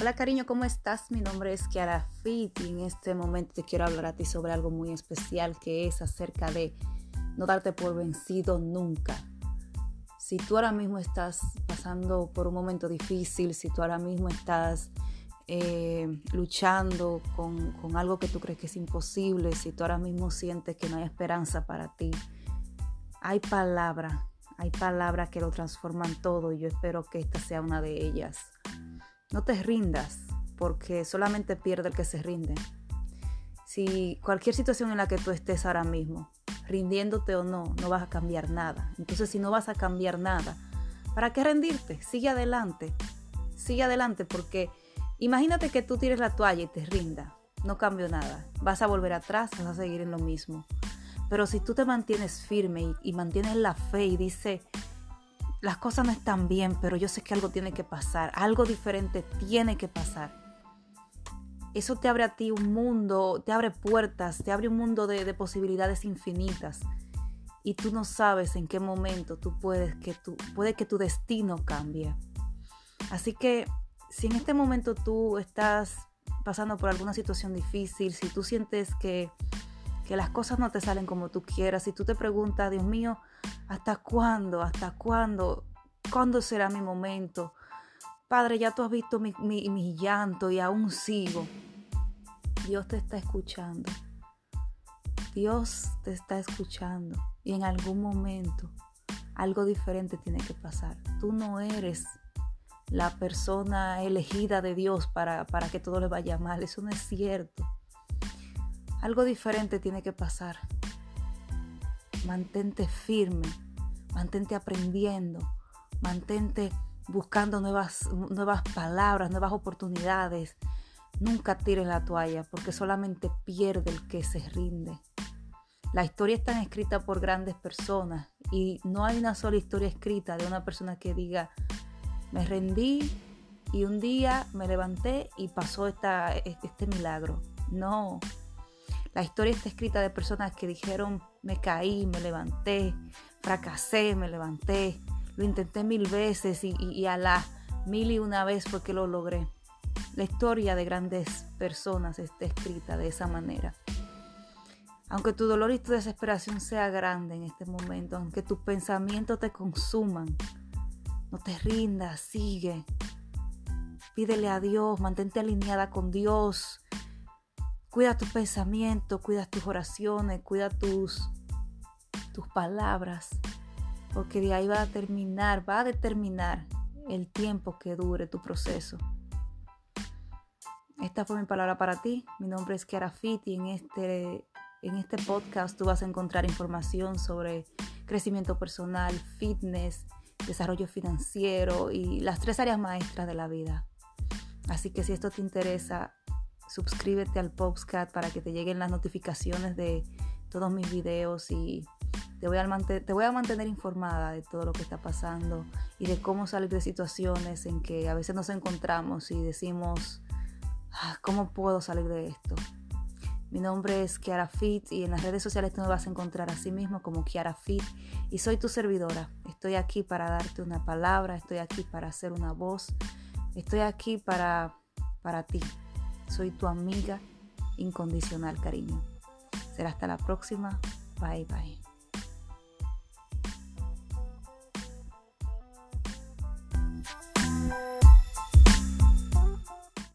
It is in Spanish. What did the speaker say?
Hola cariño, ¿cómo estás? Mi nombre es Kiara Fit y en este momento te quiero hablar a ti sobre algo muy especial que es acerca de no darte por vencido nunca. Si tú ahora mismo estás pasando por un momento difícil, si tú ahora mismo estás eh, luchando con, con algo que tú crees que es imposible, si tú ahora mismo sientes que no hay esperanza para ti, hay palabra, hay palabras que lo transforman todo y yo espero que esta sea una de ellas. No te rindas, porque solamente pierde el que se rinde. Si cualquier situación en la que tú estés ahora mismo, rindiéndote o no, no vas a cambiar nada. Entonces, si no vas a cambiar nada, ¿para qué rendirte? Sigue adelante. Sigue adelante porque imagínate que tú tires la toalla y te rinda. No cambio nada. Vas a volver atrás, vas a seguir en lo mismo. Pero si tú te mantienes firme y, y mantienes la fe y dices, las cosas no están bien, pero yo sé que algo tiene que pasar, algo diferente tiene que pasar. Eso te abre a ti un mundo, te abre puertas, te abre un mundo de, posibilidades infinitas. Y tú no sabes en qué momento tú puedes que tu, que tu destino cambie. Así que si en este momento tú estás pasando por alguna situación difícil, si tú sientes que, que las cosas no te salen como tú quieras, si tú te preguntas, Dios mío, ¿Hasta cuándo? ¿Hasta cuándo? ¿Cuándo será mi momento? Padre, ya tú has visto mi, mi, llanto y aún sigo. Dios te está escuchando. Dios te está escuchando. Y en algún momento algo diferente tiene que pasar. Tú no eres la persona elegida de Dios para, para que todo le vaya mal. Eso no es cierto. Algo diferente tiene que pasar mantente firme, mantente aprendiendo, mantente buscando nuevas, nuevas palabras, nuevas oportunidades. Nunca tires la toalla porque solamente pierde el que se rinde. La historia está escrita por grandes personas y no hay una sola historia escrita de una persona que diga, me rendí y un día me levanté y pasó esta, este milagro. No, la historia está escrita de personas que dijeron, me caí, me levanté, fracasé, me levanté, lo intenté mil veces y, a la mil y una vez porque lo logré. La historia de grandes personas está escrita de esa manera. Aunque tu dolor y tu desesperación sea grande en este momento, aunque tus pensamientos te consuman, no te rindas, sigue. Pídele a Dios, mantente alineada con Dios. Cuida tus pensamientos, cuida tus oraciones, cuida tus, tus palabras, porque de ahí va a terminar, va a determinar el tiempo que dure tu proceso. Esta fue mi palabra para ti. Mi nombre es Kiara y en este, en este podcast tú vas a encontrar información sobre crecimiento personal, fitness, desarrollo financiero y las tres áreas maestras de la vida. Así que si esto te interesa, suscríbete al podcast para que te lleguen las notificaciones de todos mis videos y te voy, a te voy a mantener informada de todo lo que está pasando y de cómo salir de situaciones en que a veces nos encontramos y decimos, ah, ¿cómo puedo salir de esto? Mi nombre es Kiara Fit y en las redes sociales tú me vas a encontrar así mismo como Kiara Fit y soy tu servidora. Estoy aquí para darte una palabra, estoy aquí para hacer una voz, estoy aquí para, para ti. Soy tu amiga incondicional, cariño. Será hasta la próxima. Bye bye.